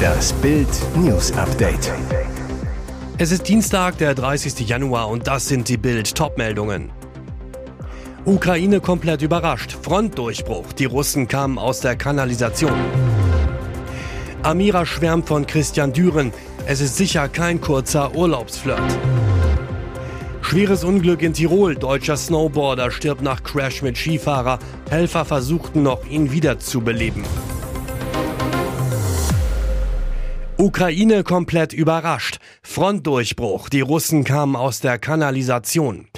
Das Bild News Update. Es ist Dienstag, der 30. Januar und das sind die Bild Topmeldungen. Ukraine komplett überrascht. Frontdurchbruch. Die Russen kamen aus der Kanalisation. Amira schwärmt von Christian Düren. Es ist sicher kein kurzer Urlaubsflirt. Schweres Unglück in Tirol. Deutscher Snowboarder stirbt nach Crash mit Skifahrer. Helfer versuchten noch, ihn wiederzubeleben. Ukraine komplett überrascht. Frontdurchbruch. Die Russen kamen aus der Kanalisation.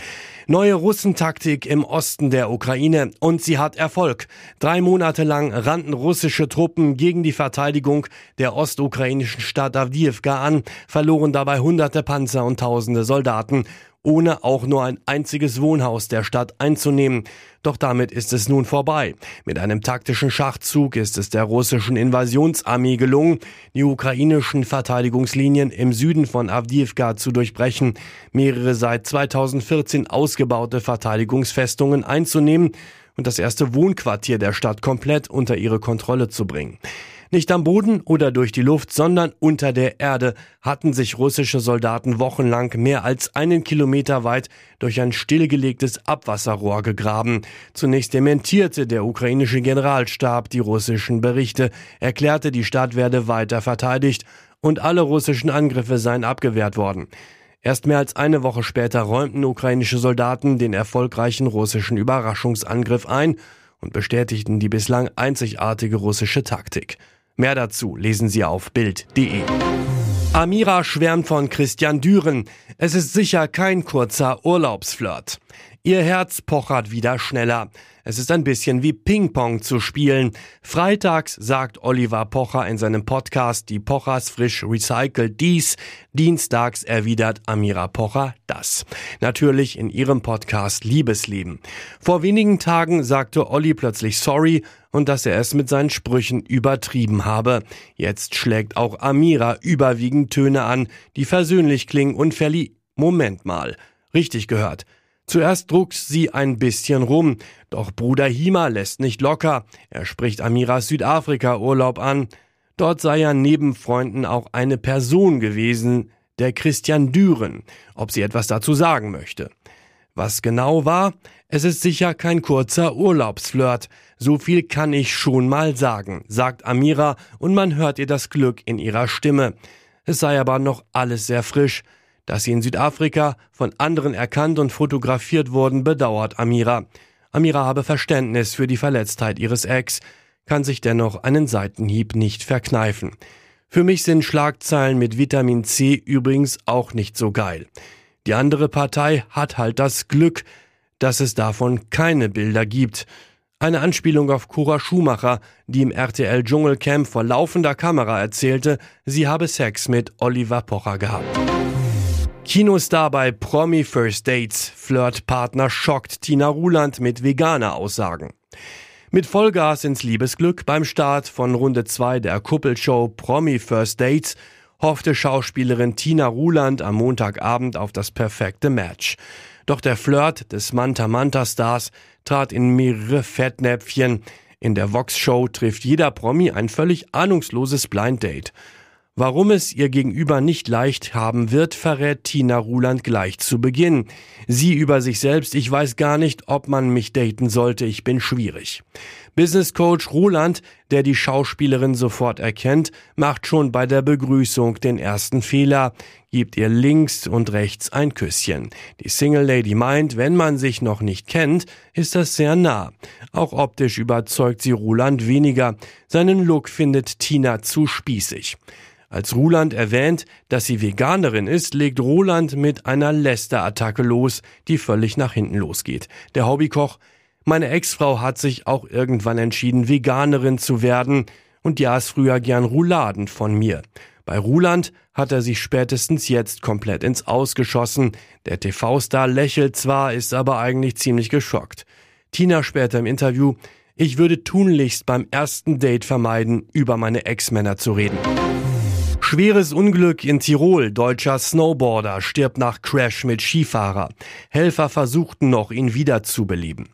Neue Russentaktik im Osten der Ukraine und sie hat Erfolg. Drei Monate lang rannten russische Truppen gegen die Verteidigung der ostukrainischen Stadt Avdiivka an, verloren dabei hunderte Panzer und tausende Soldaten ohne auch nur ein einziges Wohnhaus der Stadt einzunehmen. Doch damit ist es nun vorbei. Mit einem taktischen Schachzug ist es der russischen Invasionsarmee gelungen, die ukrainischen Verteidigungslinien im Süden von Avdiivka zu durchbrechen, mehrere seit 2014 ausgebaute Verteidigungsfestungen einzunehmen und das erste Wohnquartier der Stadt komplett unter ihre Kontrolle zu bringen. Nicht am Boden oder durch die Luft, sondern unter der Erde hatten sich russische Soldaten wochenlang mehr als einen Kilometer weit durch ein stillgelegtes Abwasserrohr gegraben. Zunächst dementierte der ukrainische Generalstab die russischen Berichte, erklärte, die Stadt werde weiter verteidigt und alle russischen Angriffe seien abgewehrt worden. Erst mehr als eine Woche später räumten ukrainische Soldaten den erfolgreichen russischen Überraschungsangriff ein und bestätigten die bislang einzigartige russische Taktik. Mehr dazu lesen Sie auf Bild.de. Amira schwärmt von Christian Düren. Es ist sicher kein kurzer Urlaubsflirt. Ihr Herz pochert wieder schneller. Es ist ein bisschen wie Ping-Pong zu spielen. Freitags sagt Oliver Pocher in seinem Podcast Die Pochers frisch recycelt dies. Dienstags erwidert Amira Pocher das. Natürlich in ihrem Podcast Liebesleben. Vor wenigen Tagen sagte Olli plötzlich sorry und dass er es mit seinen Sprüchen übertrieben habe. Jetzt schlägt auch Amira überwiegend Töne an, die versöhnlich klingen und verlie Moment mal. Richtig gehört. Zuerst druckt sie ein bisschen rum, doch Bruder Hima lässt nicht locker. Er spricht Amiras Südafrika-Urlaub an. Dort sei er neben Freunden auch eine Person gewesen, der Christian Düren, ob sie etwas dazu sagen möchte. Was genau war? Es ist sicher kein kurzer Urlaubsflirt. So viel kann ich schon mal sagen, sagt Amira und man hört ihr das Glück in ihrer Stimme. Es sei aber noch alles sehr frisch. Dass sie in Südafrika von anderen erkannt und fotografiert wurden, bedauert Amira. Amira habe Verständnis für die Verletztheit ihres Ex, kann sich dennoch einen Seitenhieb nicht verkneifen. Für mich sind Schlagzeilen mit Vitamin C übrigens auch nicht so geil. Die andere Partei hat halt das Glück, dass es davon keine Bilder gibt. Eine Anspielung auf Cora Schumacher, die im RTL Dschungelcamp vor laufender Kamera erzählte, sie habe Sex mit Oliver Pocher gehabt. Kinostar bei Promi First Dates. Flirtpartner schockt Tina Ruland mit veganer Aussagen. Mit Vollgas ins Liebesglück beim Start von Runde 2 der Kuppelshow Promi First Dates hoffte Schauspielerin Tina Ruland am Montagabend auf das perfekte Match. Doch der Flirt des Manta Manta Stars trat in mehrere Fettnäpfchen. In der Vox Show trifft jeder Promi ein völlig ahnungsloses Blind Date. Warum es ihr gegenüber nicht leicht haben wird, verrät Tina Ruland gleich zu Beginn. Sie über sich selbst, ich weiß gar nicht, ob man mich daten sollte, ich bin schwierig. Business Coach Ruland, der die Schauspielerin sofort erkennt, macht schon bei der Begrüßung den ersten Fehler, gibt ihr links und rechts ein Küsschen. Die Single Lady meint, wenn man sich noch nicht kennt, ist das sehr nah. Auch optisch überzeugt sie Ruland weniger. Seinen Look findet Tina zu spießig. Als Ruland erwähnt, dass sie Veganerin ist, legt Roland mit einer Lästerattacke los, die völlig nach hinten losgeht. Der Hobbykoch, meine Ex-Frau hat sich auch irgendwann entschieden, Veganerin zu werden und ja, es früher gern Rouladen von mir. Bei Ruland hat er sich spätestens jetzt komplett ins Ausgeschossen. Der TV-Star lächelt zwar, ist aber eigentlich ziemlich geschockt. Tina später im Interview, ich würde tunlichst beim ersten Date vermeiden, über meine Ex-Männer zu reden. Schweres Unglück in Tirol. Deutscher Snowboarder stirbt nach Crash mit Skifahrer. Helfer versuchten noch, ihn wiederzubeleben.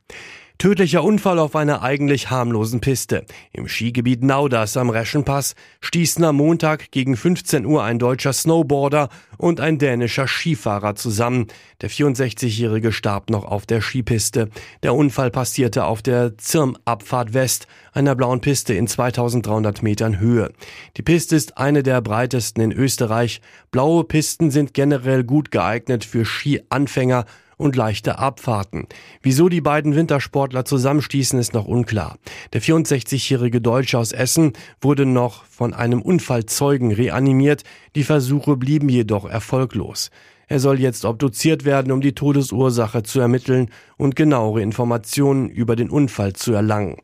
Tödlicher Unfall auf einer eigentlich harmlosen Piste. Im Skigebiet Nauders am Reschenpass stießen am Montag gegen 15 Uhr ein deutscher Snowboarder und ein dänischer Skifahrer zusammen. Der 64-Jährige starb noch auf der Skipiste. Der Unfall passierte auf der Zirmabfahrt West, einer blauen Piste in 2300 Metern Höhe. Die Piste ist eine der breitesten in Österreich. Blaue Pisten sind generell gut geeignet für Skianfänger und leichte Abfahrten. Wieso die beiden Wintersportler zusammenstießen, ist noch unklar. Der 64-jährige Deutsche aus Essen wurde noch von einem Unfallzeugen reanimiert. Die Versuche blieben jedoch erfolglos. Er soll jetzt obduziert werden, um die Todesursache zu ermitteln und genauere Informationen über den Unfall zu erlangen.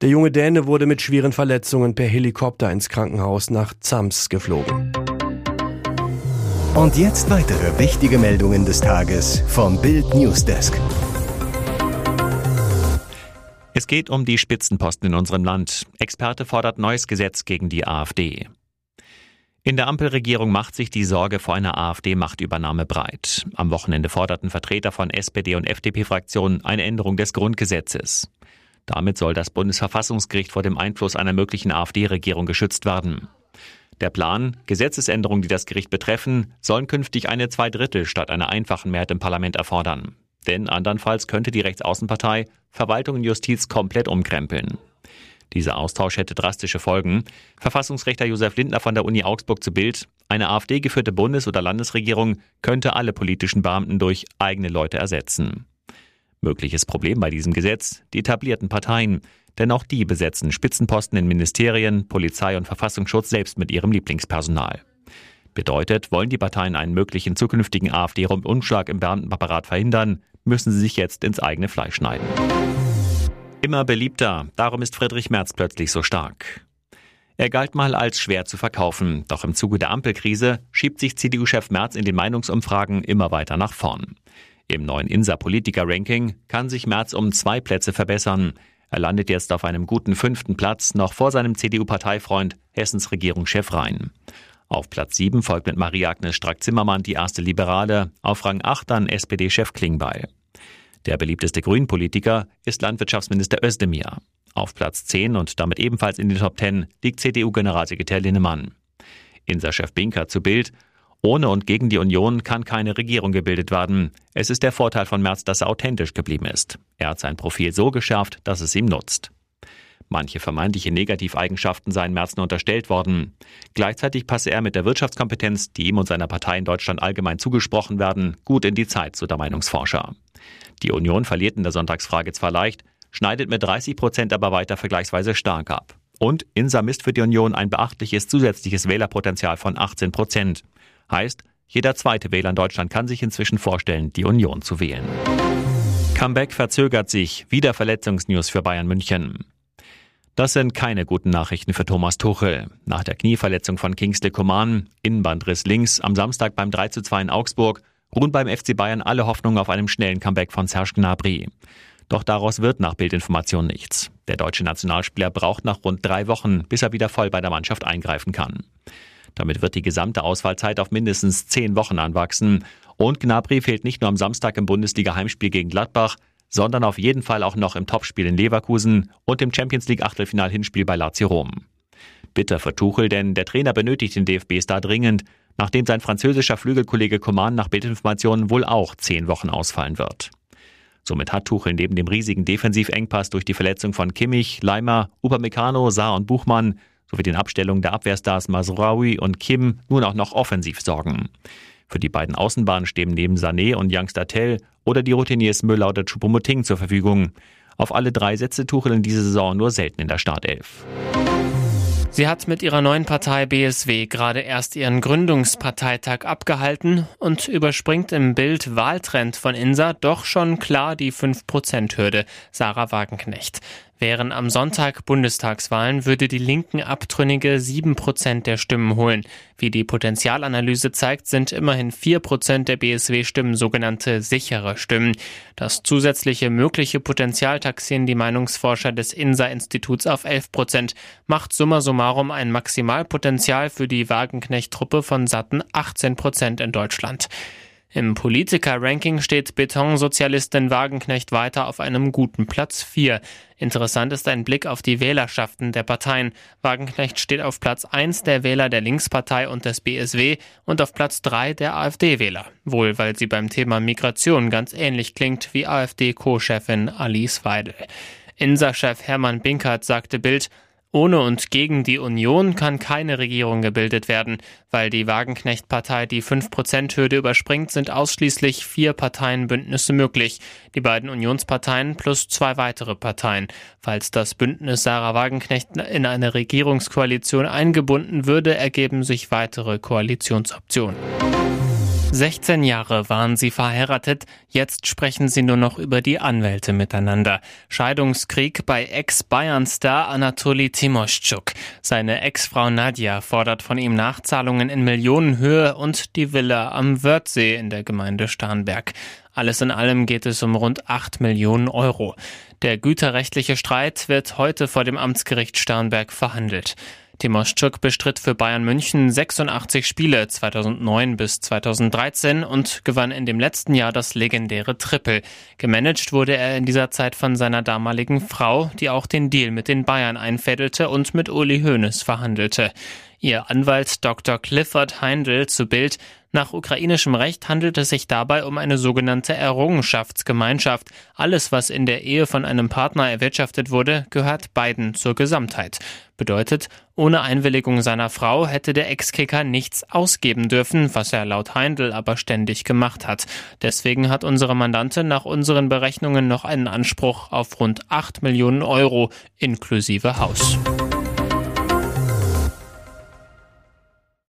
Der junge Däne wurde mit schweren Verletzungen per Helikopter ins Krankenhaus nach Zams geflogen. Und jetzt weitere wichtige Meldungen des Tages vom Bild Newsdesk. Es geht um die Spitzenposten in unserem Land. Experte fordert neues Gesetz gegen die AfD. In der Ampelregierung macht sich die Sorge vor einer AfD-Machtübernahme breit. Am Wochenende forderten Vertreter von SPD und FDP-Fraktionen eine Änderung des Grundgesetzes. Damit soll das Bundesverfassungsgericht vor dem Einfluss einer möglichen AfD-Regierung geschützt werden. Der Plan, Gesetzesänderungen, die das Gericht betreffen, sollen künftig eine Zweidrittel statt einer einfachen Mehrheit im Parlament erfordern. Denn andernfalls könnte die Rechtsaußenpartei Verwaltung und Justiz komplett umkrempeln. Dieser Austausch hätte drastische Folgen. Verfassungsrechter Josef Lindner von der Uni Augsburg zu Bild. Eine AfD-geführte Bundes- oder Landesregierung könnte alle politischen Beamten durch eigene Leute ersetzen. Mögliches Problem bei diesem Gesetz, die etablierten Parteien denn auch die besetzen Spitzenposten in Ministerien, Polizei und Verfassungsschutz selbst mit ihrem Lieblingspersonal. Bedeutet, wollen die Parteien einen möglichen zukünftigen AfD-Rundumschlag im Beamtenapparat verhindern, müssen sie sich jetzt ins eigene Fleisch schneiden. Immer beliebter, darum ist Friedrich Merz plötzlich so stark. Er galt mal als schwer zu verkaufen, doch im Zuge der Ampelkrise schiebt sich CDU-Chef Merz in den Meinungsumfragen immer weiter nach vorn. Im neuen INSA-Politiker-Ranking kann sich Merz um zwei Plätze verbessern. Er landet jetzt auf einem guten fünften Platz, noch vor seinem CDU-Parteifreund Hessens Regierungschef Rhein. Auf Platz 7 folgt mit Marie-Agnes Strack-Zimmermann die erste Liberale, auf Rang 8 dann SPD-Chef Klingbeil. Der beliebteste Grünpolitiker ist Landwirtschaftsminister Özdemir. Auf Platz 10 und damit ebenfalls in den Top 10 liegt CDU-Generalsekretär Linnemann. Insa-Chef Binker zu Bild. Ohne und gegen die Union kann keine Regierung gebildet werden. Es ist der Vorteil von Merz, dass er authentisch geblieben ist. Er hat sein Profil so geschärft, dass es ihm nutzt. Manche vermeintliche Negativeigenschaften seien Merz nur unterstellt worden. Gleichzeitig passe er mit der Wirtschaftskompetenz, die ihm und seiner Partei in Deutschland allgemein zugesprochen werden, gut in die Zeit, so der Meinungsforscher. Die Union verliert in der Sonntagsfrage zwar leicht, schneidet mit 30 Prozent aber weiter vergleichsweise stark ab. Und Insa misst für die Union ein beachtliches zusätzliches Wählerpotenzial von 18 Prozent. Heißt, jeder zweite Wähler in Deutschland kann sich inzwischen vorstellen, die Union zu wählen. Comeback verzögert sich. Wieder Verletzungsnews für Bayern München. Das sind keine guten Nachrichten für Thomas Tuchel. Nach der Knieverletzung von Kingsley Coman, Innenbandriss links, am Samstag beim 3 zu 2 in Augsburg, ruhen beim FC Bayern alle Hoffnungen auf einem schnellen Comeback von Serge Gnabry. Doch daraus wird nach Bildinformation nichts. Der deutsche Nationalspieler braucht nach rund drei Wochen, bis er wieder voll bei der Mannschaft eingreifen kann. Damit wird die gesamte Ausfallzeit auf mindestens zehn Wochen anwachsen. Und Gnabry fehlt nicht nur am Samstag im Bundesliga-Heimspiel gegen Gladbach, sondern auf jeden Fall auch noch im Topspiel in Leverkusen und im Champions League Achtelfinal-Hinspiel bei Lazio Rom. Bitter für Tuchel, denn der Trainer benötigt den DFB-Star dringend, nachdem sein französischer Flügelkollege Coman nach Bildinformationen wohl auch zehn Wochen ausfallen wird. Somit hat Tuchel neben dem riesigen Defensivengpass durch die Verletzung von Kimmich, Leimer, Upamecano, Saar und Buchmann sowie den Abstellungen der Abwehrstars Masraoui und Kim nun auch noch offensiv sorgen. Für die beiden Außenbahnen stehen neben Sané und Youngster Tell oder die Routiniers Müller oder Choupo-Moting zur Verfügung. Auf alle drei setzte Tuchel in dieser Saison nur selten in der Startelf. Sie hat mit ihrer neuen Partei BSW gerade erst ihren Gründungsparteitag abgehalten und überspringt im Bild Wahltrend von Insa doch schon klar die 5%-Hürde. Sarah Wagenknecht. Wären am Sonntag Bundestagswahlen, würde die Linken Abtrünnige sieben Prozent der Stimmen holen. Wie die Potenzialanalyse zeigt, sind immerhin vier Prozent der BSW-Stimmen sogenannte sichere Stimmen. Das zusätzliche mögliche Potenzial taxieren die Meinungsforscher des INSA-Instituts auf elf Prozent, macht summa summarum ein Maximalpotenzial für die Wagenknecht-Truppe von satten 18 Prozent in Deutschland. Im Politiker-Ranking steht Betonsozialistin Wagenknecht weiter auf einem guten Platz 4. Interessant ist ein Blick auf die Wählerschaften der Parteien. Wagenknecht steht auf Platz 1 der Wähler der Linkspartei und des BSW und auf Platz 3 der AfD-Wähler. Wohl, weil sie beim Thema Migration ganz ähnlich klingt wie AfD-Co-Chefin Alice Weidel. Insa-Chef Hermann Binkert sagte Bild, ohne und gegen die Union kann keine Regierung gebildet werden. Weil die Wagenknecht-Partei die 5%-Hürde überspringt, sind ausschließlich vier Parteienbündnisse möglich. Die beiden Unionsparteien plus zwei weitere Parteien. Falls das Bündnis Sarah Wagenknecht in eine Regierungskoalition eingebunden würde, ergeben sich weitere Koalitionsoptionen. 16 Jahre waren sie verheiratet, jetzt sprechen sie nur noch über die Anwälte miteinander. Scheidungskrieg bei Ex-Bayern-Star Anatoli Timoschuk. Seine Ex-Frau Nadja fordert von ihm Nachzahlungen in Millionenhöhe und die Villa am Wörthsee in der Gemeinde Starnberg. Alles in allem geht es um rund 8 Millionen Euro. Der güterrechtliche Streit wird heute vor dem Amtsgericht Starnberg verhandelt. Timoschuk bestritt für Bayern München 86 Spiele 2009 bis 2013 und gewann in dem letzten Jahr das legendäre Triple. Gemanagt wurde er in dieser Zeit von seiner damaligen Frau, die auch den Deal mit den Bayern einfädelte und mit Uli Hoeneß verhandelte. Ihr Anwalt Dr. Clifford Heindl zu Bild nach ukrainischem Recht handelt es sich dabei um eine sogenannte Errungenschaftsgemeinschaft. Alles, was in der Ehe von einem Partner erwirtschaftet wurde, gehört beiden zur Gesamtheit. Bedeutet, ohne Einwilligung seiner Frau hätte der Ex-Kicker nichts ausgeben dürfen, was er laut Heindl aber ständig gemacht hat. Deswegen hat unsere Mandantin nach unseren Berechnungen noch einen Anspruch auf rund 8 Millionen Euro inklusive Haus.